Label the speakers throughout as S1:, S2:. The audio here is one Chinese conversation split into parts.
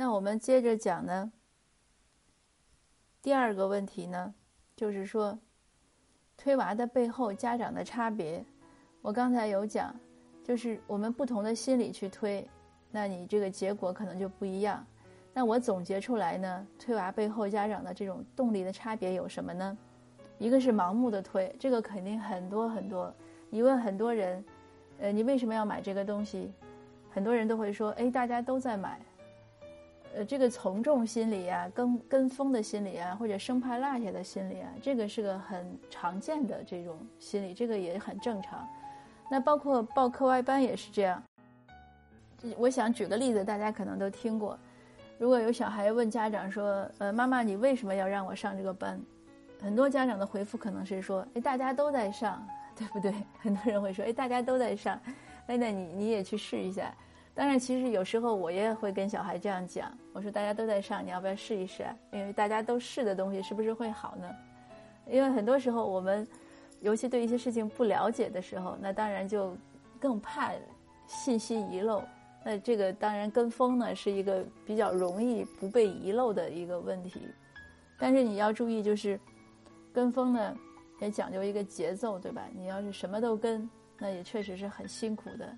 S1: 那我们接着讲呢。第二个问题呢，就是说，推娃的背后家长的差别。我刚才有讲，就是我们不同的心理去推，那你这个结果可能就不一样。那我总结出来呢，推娃背后家长的这种动力的差别有什么呢？一个是盲目的推，这个肯定很多很多。你问很多人，呃，你为什么要买这个东西？很多人都会说，哎，大家都在买。呃，这个从众心理啊，跟跟风的心理啊，或者生怕落下的心理啊，这个是个很常见的这种心理，这个也很正常。那包括报课外班也是这样。我想举个例子，大家可能都听过。如果有小孩问家长说：“呃，妈妈，你为什么要让我上这个班？”很多家长的回复可能是说：“哎，大家都在上，对不对？”很多人会说：“哎，大家都在上，哎，那你你也去试一下。”当然，其实有时候我也会跟小孩这样讲，我说大家都在上，你要不要试一试？因为大家都试的东西是不是会好呢？因为很多时候我们，尤其对一些事情不了解的时候，那当然就更怕信息遗漏。那这个当然跟风呢是一个比较容易不被遗漏的一个问题。但是你要注意，就是跟风呢也讲究一个节奏，对吧？你要是什么都跟，那也确实是很辛苦的。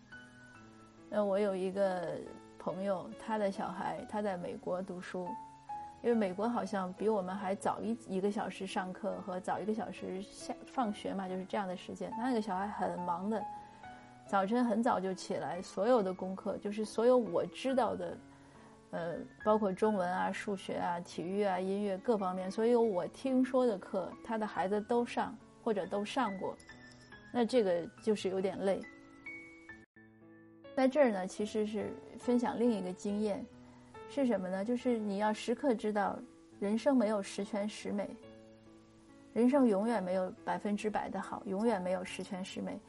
S1: 那我有一个朋友，他的小孩他在美国读书，因为美国好像比我们还早一一个小时上课和早一个小时下放学嘛，就是这样的时间。他那个小孩很忙的，早晨很早就起来，所有的功课就是所有我知道的，呃，包括中文啊、数学啊、体育啊、音乐各方面，所有我听说的课，他的孩子都上或者都上过。那这个就是有点累。在这儿呢，其实是分享另一个经验，是什么呢？就是你要时刻知道，人生没有十全十美，人生永远没有百分之百的好，永远没有十全十美。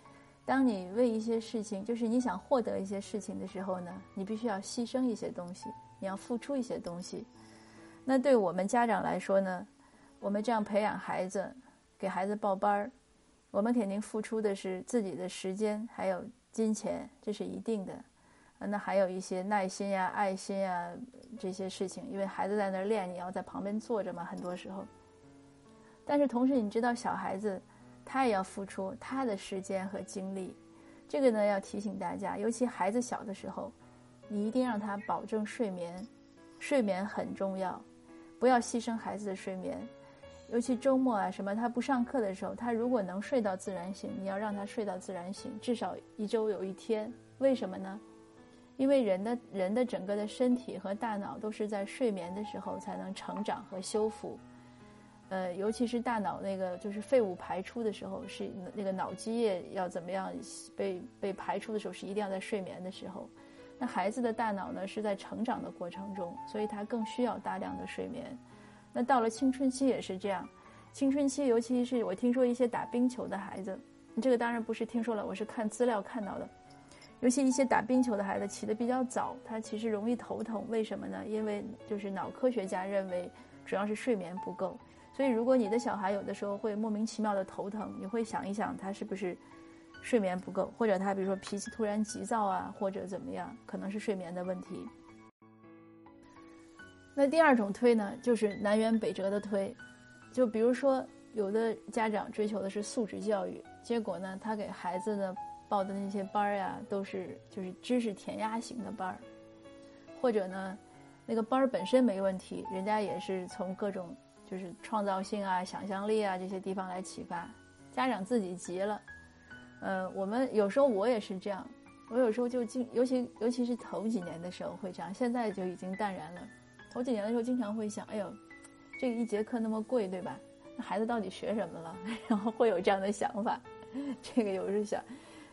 S1: 当你为一些事情，就是你想获得一些事情的时候呢，你必须要牺牲一些东西，你要付出一些东西。那对我们家长来说呢，我们这样培养孩子，给孩子报班儿，我们肯定付出的是自己的时间，还有。金钱这是一定的，那还有一些耐心呀、爱心呀这些事情，因为孩子在那儿练，你要在旁边坐着嘛，很多时候。但是同时，你知道小孩子他也要付出他的时间和精力，这个呢要提醒大家，尤其孩子小的时候，你一定让他保证睡眠，睡眠很重要，不要牺牲孩子的睡眠。尤其周末啊，什么他不上课的时候，他如果能睡到自然醒，你要让他睡到自然醒，至少一周有一天。为什么呢？因为人的人的整个的身体和大脑都是在睡眠的时候才能成长和修复。呃，尤其是大脑那个就是废物排出的时候，是那个脑积液要怎么样被被排出的时候，是一定要在睡眠的时候。那孩子的大脑呢，是在成长的过程中，所以他更需要大量的睡眠。那到了青春期也是这样，青春期尤其是我听说一些打冰球的孩子，这个当然不是听说了，我是看资料看到的。尤其一些打冰球的孩子起得比较早，他其实容易头疼，为什么呢？因为就是脑科学家认为主要是睡眠不够。所以如果你的小孩有的时候会莫名其妙的头疼，你会想一想他是不是睡眠不够，或者他比如说脾气突然急躁啊，或者怎么样，可能是睡眠的问题。那第二种推呢，就是南辕北辙的推，就比如说有的家长追求的是素质教育，结果呢，他给孩子呢报的那些班儿呀，都是就是知识填鸭型的班儿，或者呢，那个班儿本身没问题，人家也是从各种就是创造性啊、想象力啊这些地方来启发，家长自己急了，呃，我们有时候我也是这样，我有时候就经，尤其尤其是头几年的时候会这样，现在就已经淡然了。头几年的时候，经常会想，哎呦，这个一节课那么贵，对吧？那孩子到底学什么了？然后会有这样的想法。这个有时想，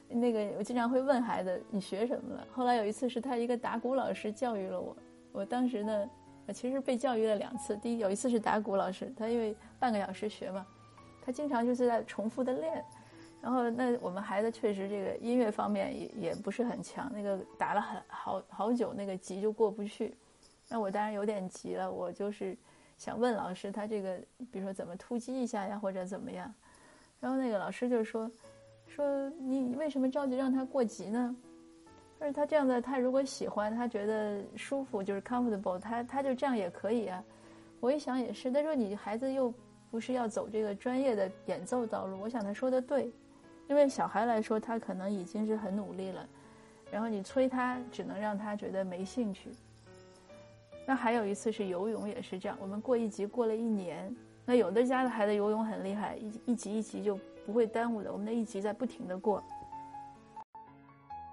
S1: 那个我经常会问孩子，你学什么了？后来有一次是他一个打鼓老师教育了我，我当时呢，其实被教育了两次。第一，有一次是打鼓老师，他因为半个小时学嘛，他经常就是在重复的练。然后那我们孩子确实这个音乐方面也也不是很强，那个打了很好好久，那个级就过不去。那我当然有点急了，我就是想问老师，他这个比如说怎么突击一下呀，或者怎么样？然后那个老师就说，说你为什么着急让他过级呢？但是他这样的，他如果喜欢，他觉得舒服，就是 comfortable，他他就这样也可以啊。我一想也是，他说你孩子又不是要走这个专业的演奏道路，我想他说的对，因为小孩来说，他可能已经是很努力了，然后你催他，只能让他觉得没兴趣。那还有一次是游泳也是这样，我们过一级过了一年，那有的家的孩子游泳很厉害，一一级一级就不会耽误的，我们那一级在不停的过。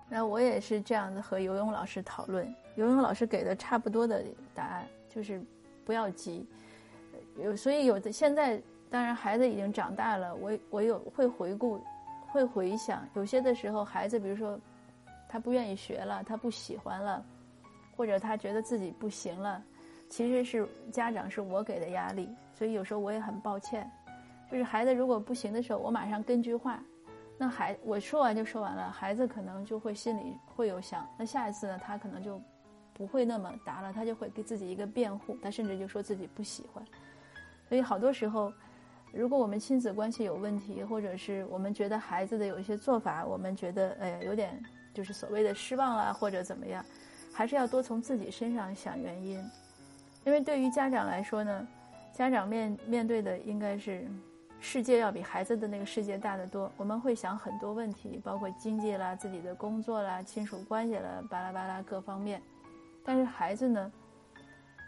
S1: 那我也是这样的和游泳老师讨论，游泳老师给的差不多的答案，就是不要急。有所以有的现在当然孩子已经长大了，我我有会回顾，会回想，有些的时候孩子比如说他不愿意学了，他不喜欢了，或者他觉得自己不行了，其实是家长是我给的压力，所以有时候我也很抱歉。就是孩子如果不行的时候，我马上跟句话。那孩我说完就说完了，孩子可能就会心里会有想，那下一次呢，他可能就不会那么答了，他就会给自己一个辩护，他甚至就说自己不喜欢。所以好多时候，如果我们亲子关系有问题，或者是我们觉得孩子的有一些做法，我们觉得哎呀有点就是所谓的失望啊或者怎么样，还是要多从自己身上想原因，因为对于家长来说呢，家长面面对的应该是。世界要比孩子的那个世界大得多，我们会想很多问题，包括经济啦、自己的工作啦、亲属关系啦、巴拉巴拉各方面。但是孩子呢，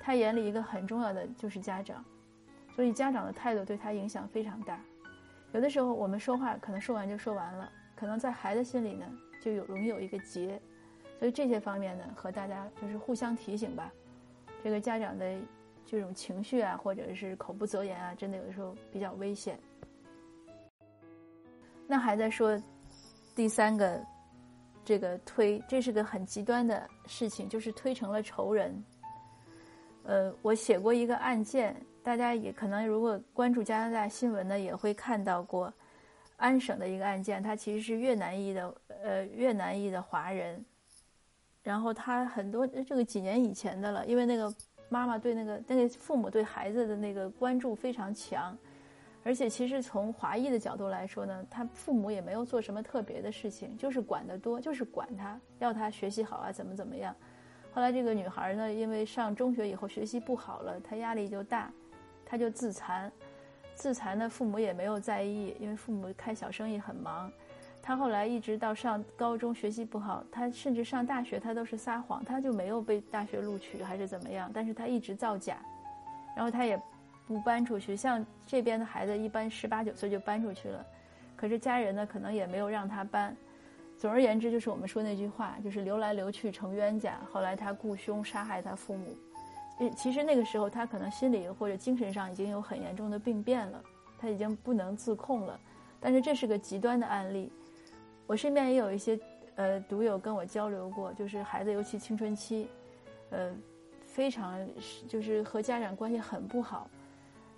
S1: 他眼里一个很重要的就是家长，所以家长的态度对他影响非常大。有的时候我们说话可能说完就说完了，可能在孩子心里呢就有容易有一个结。所以这些方面呢，和大家就是互相提醒吧，这个家长的。这种情绪啊，或者是口不择言啊，真的有的时候比较危险。那还在说第三个，这个推，这是个很极端的事情，就是推成了仇人。呃，我写过一个案件，大家也可能如果关注加拿大新闻呢，也会看到过安省的一个案件，他其实是越南裔的，呃，越南裔的华人。然后他很多这个几年以前的了，因为那个。妈妈对那个那个父母对孩子的那个关注非常强，而且其实从华裔的角度来说呢，他父母也没有做什么特别的事情，就是管得多，就是管他，要他学习好啊，怎么怎么样。后来这个女孩呢，因为上中学以后学习不好了，她压力就大，她就自残，自残呢父母也没有在意，因为父母开小生意很忙。他后来一直到上高中学习不好，他甚至上大学他都是撒谎，他就没有被大学录取还是怎么样？但是他一直造假，然后他也不搬出去。像这边的孩子，一般十八九岁就搬出去了，可是家人呢，可能也没有让他搬。总而言之，就是我们说那句话，就是流来流去成冤家。后来他雇凶杀害他父母，其实那个时候他可能心理或者精神上已经有很严重的病变了，他已经不能自控了。但是这是个极端的案例。我身边也有一些，呃，读友跟我交流过，就是孩子尤其青春期，呃，非常就是和家长关系很不好。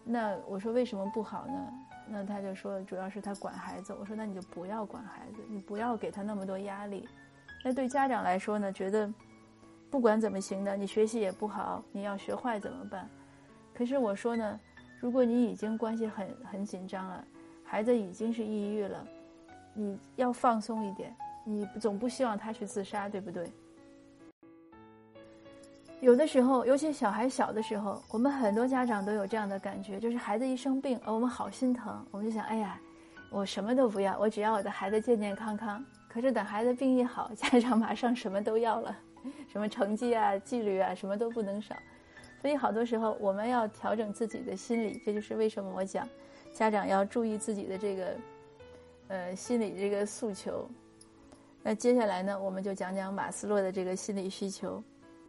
S1: 那我说为什么不好呢？那他就说主要是他管孩子。我说那你就不要管孩子，你不要给他那么多压力。那对家长来说呢，觉得不管怎么行的，你学习也不好，你要学坏怎么办？可是我说呢，如果你已经关系很很紧张了，孩子已经是抑郁了。你要放松一点，你总不希望他去自杀，对不对？有的时候，尤其小孩小的时候，我们很多家长都有这样的感觉，就是孩子一生病，我们好心疼，我们就想，哎呀，我什么都不要，我只要我的孩子健健康康。可是等孩子病一好，家长马上什么都要了，什么成绩啊、纪律啊，什么都不能少。所以好多时候，我们要调整自己的心理，这就是为什么我讲，家长要注意自己的这个。呃，心理这个诉求，那接下来呢，我们就讲讲马斯洛的这个心理需求。